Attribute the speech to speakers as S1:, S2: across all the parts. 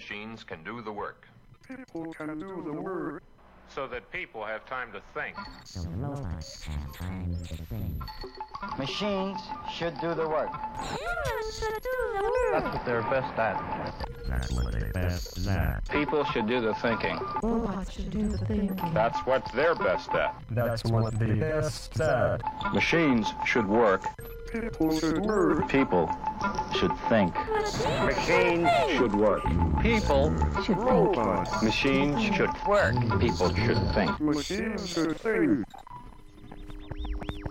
S1: machines can do the work.
S2: People can do the work.
S1: So that people have time to think.
S3: So robots have time to think.
S4: Machines should do the work.
S5: Humans should do the work.
S4: That's what they're best at.
S3: That's what they're best at.
S6: People should do the thinking.
S5: Robots should do the thinking.
S1: That's what they're best at.
S2: That's what the best at.
S6: Machines should work.
S2: People should work.
S6: People should think.
S4: Machines
S6: Should work. People
S5: Should think.
S6: Machines should
S4: work.
S6: People should think.
S2: Machines should think.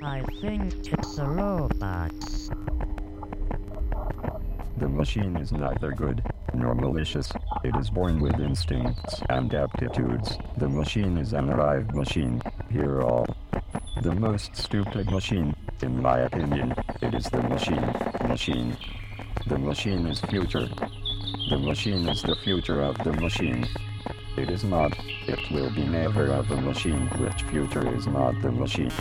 S3: I think it's a robot.
S7: The machine is neither good nor malicious. It is born with instincts and aptitudes. The machine is an arrived machine. Here all. The most stupid machine, in my opinion, it is the machine. Machine. The machine is future. The machine is the future of the machine. It is not. It will be never of the machine which future is not the machine.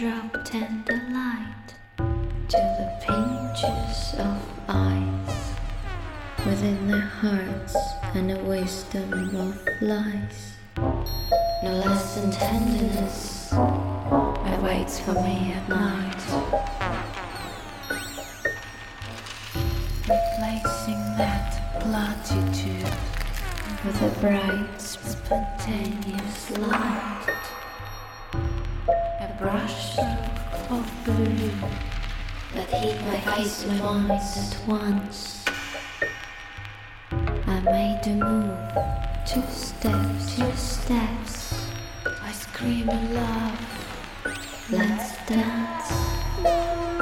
S8: dropped and once once. I made a move, two steps, two steps. I scream in love, let's dance.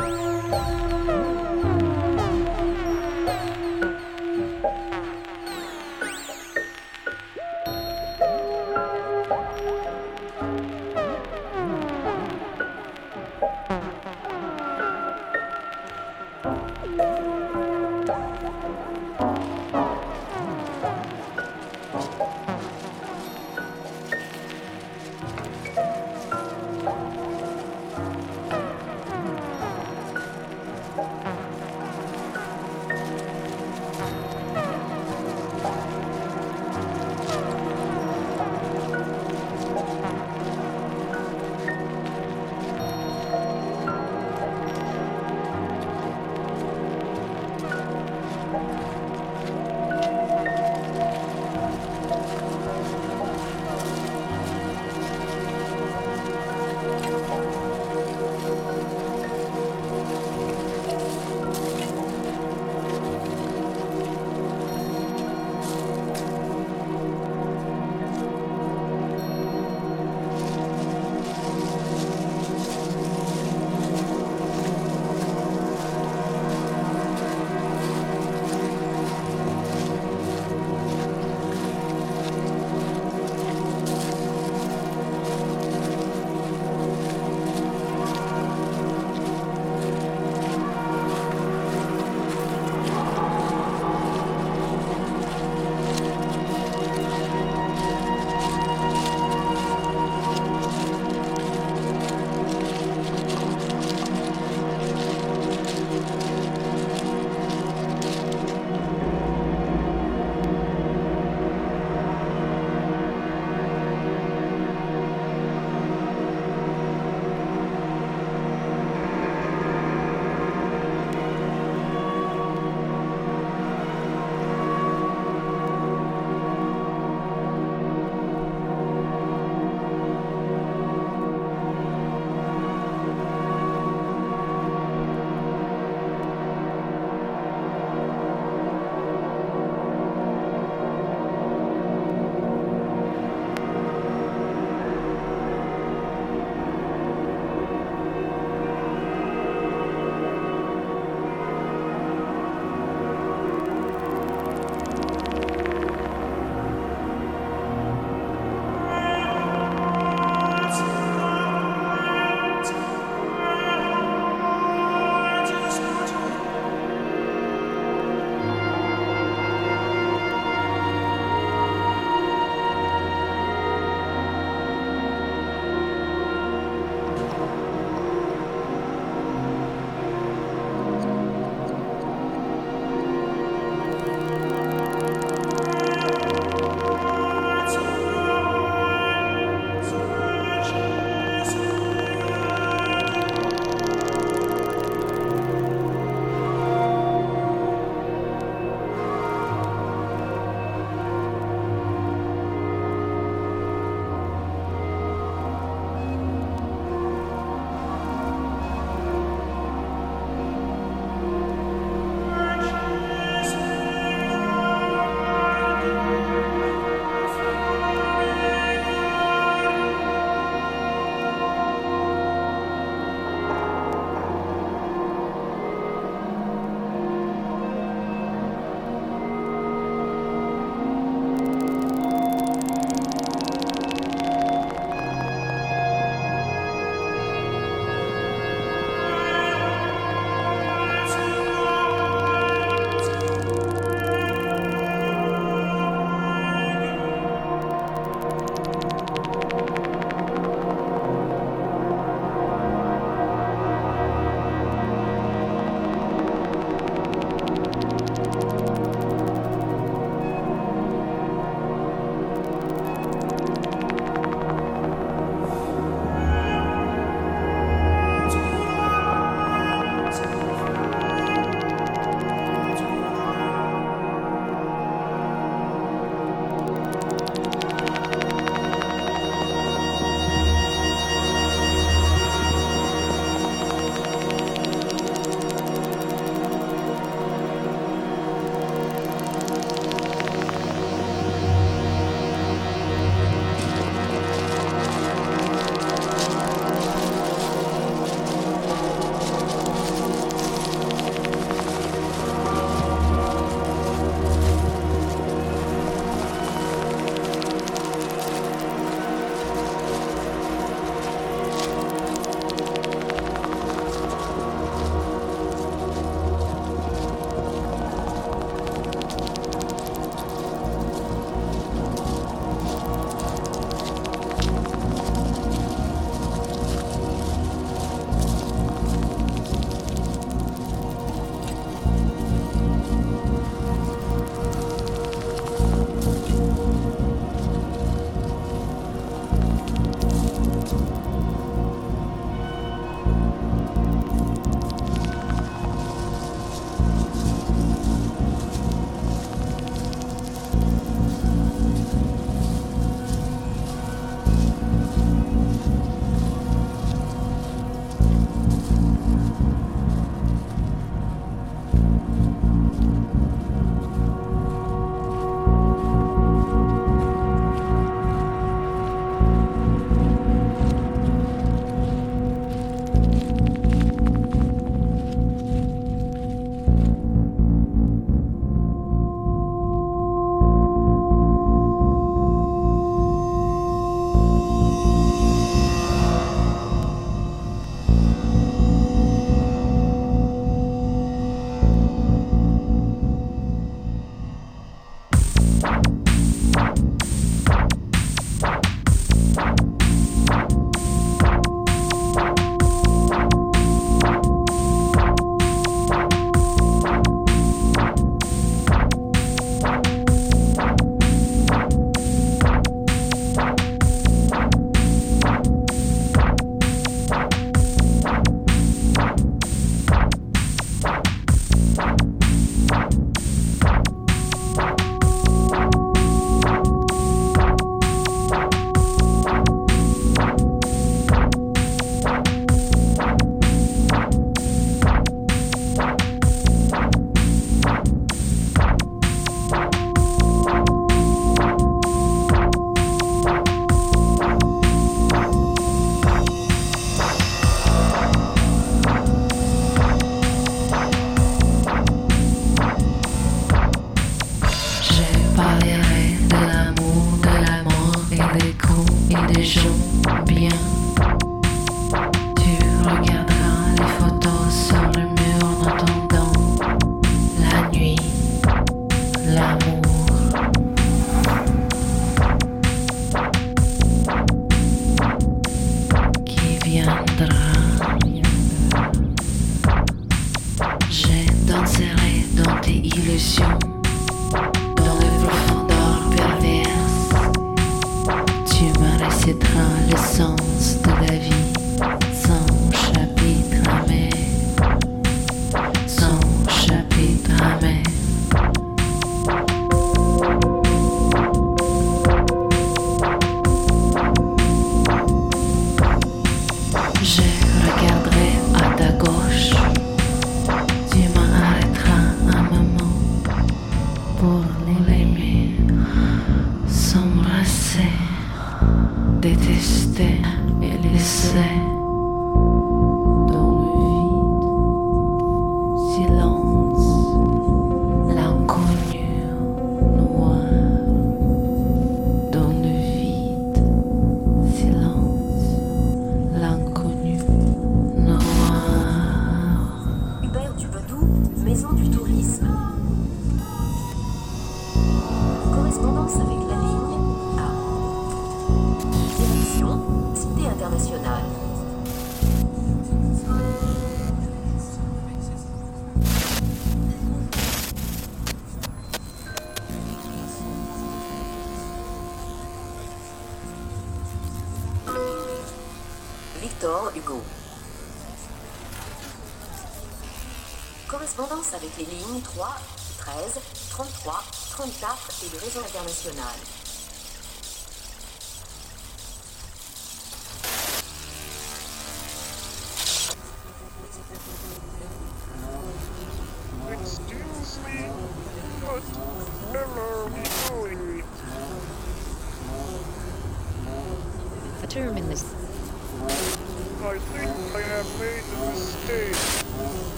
S9: internacional.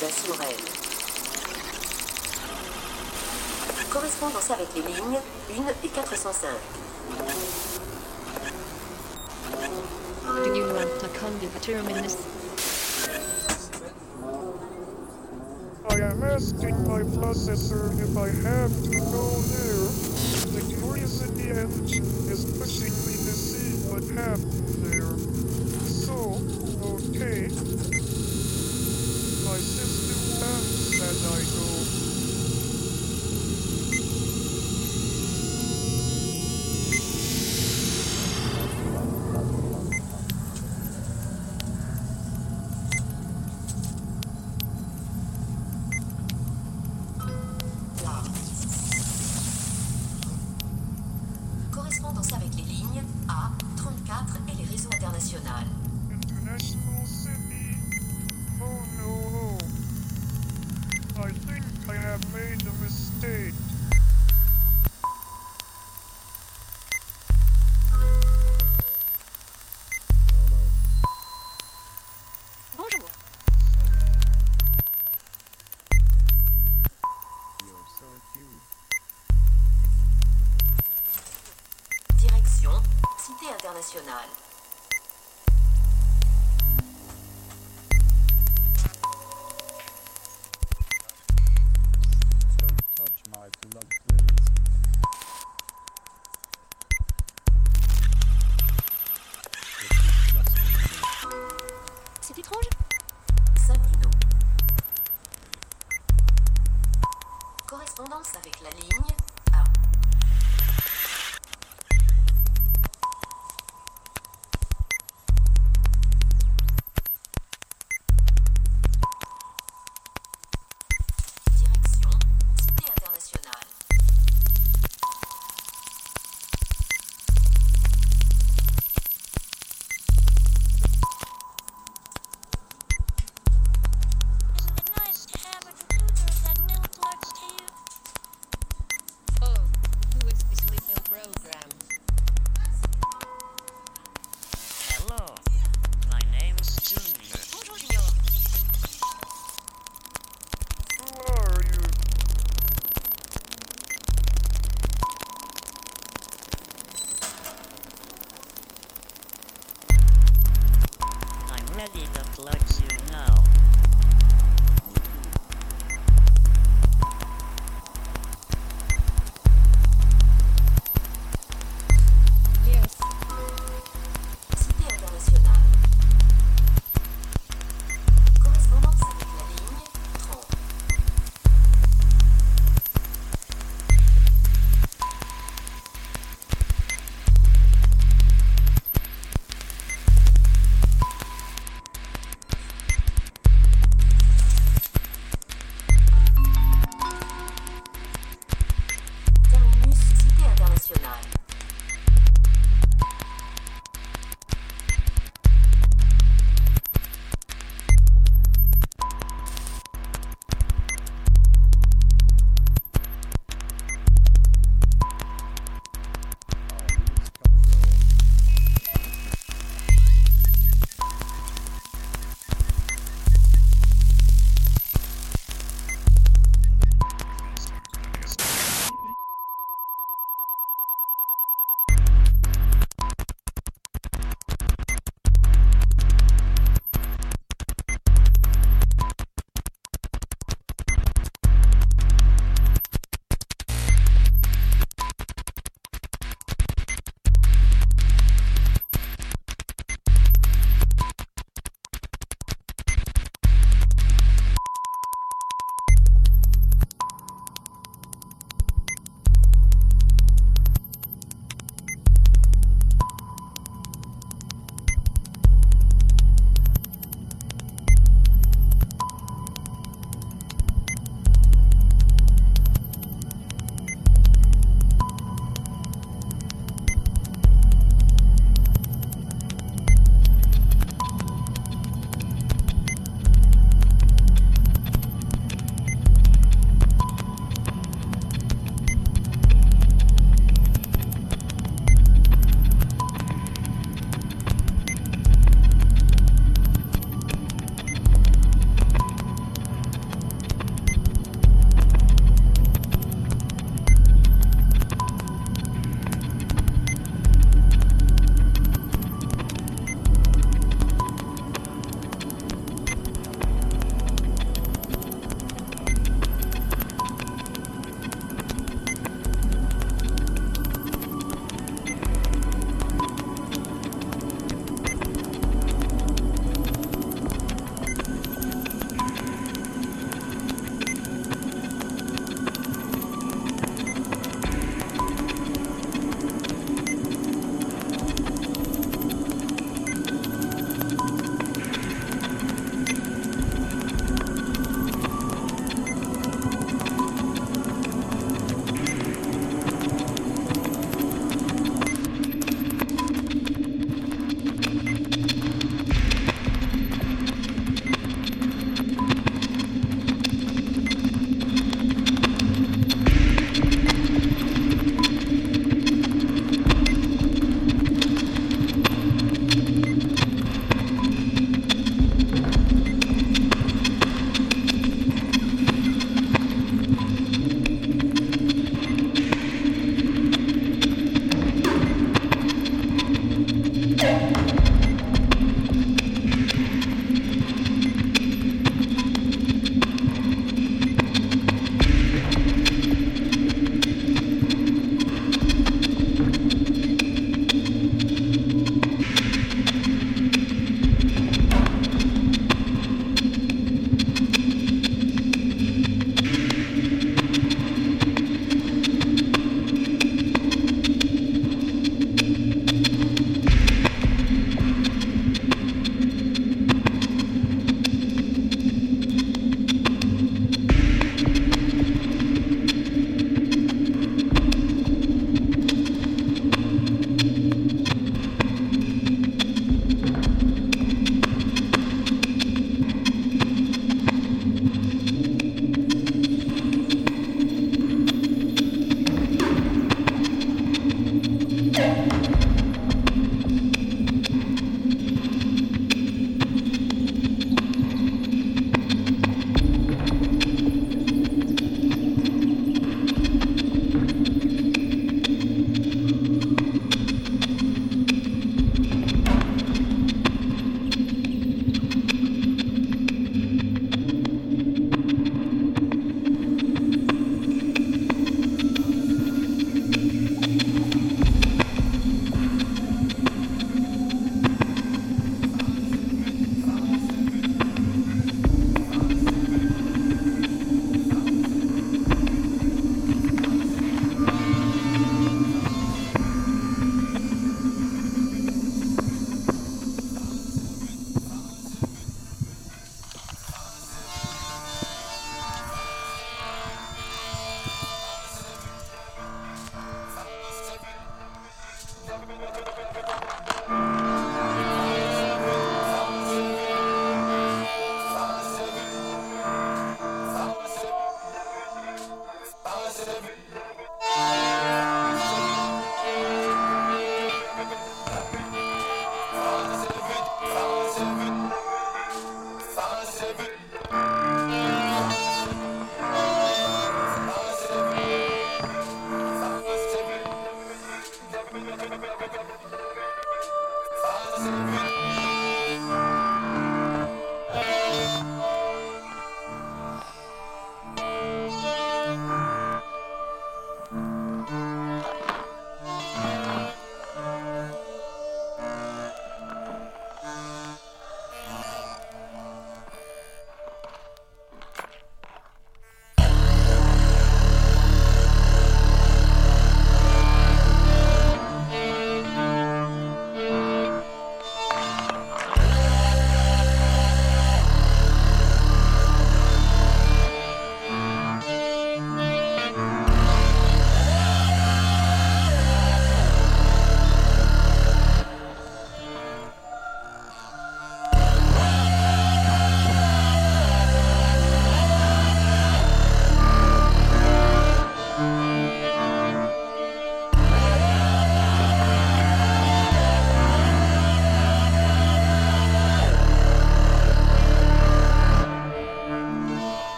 S9: Lisa Sorel. Correspondance avec les lignes 1 et 405.
S5: Do you want to come to terminus?
S2: I am asking my processor if I have to go there. The curiosity engine is pushing me to see what
S9: happens. internationale.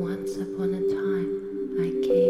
S10: Once upon a time, I came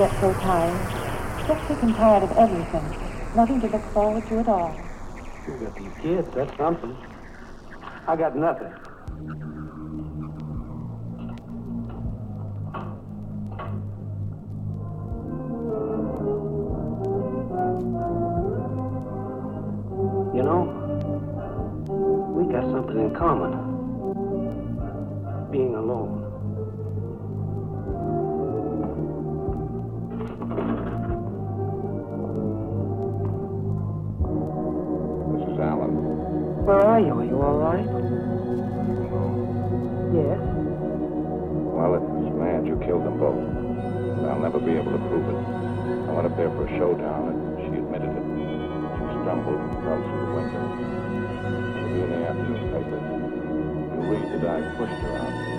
S11: get so tired. Just sick and tired of everything. Nothing to look forward to at all.
S12: You got these kids. That's something. I got nothing.
S13: pushed
S11: around.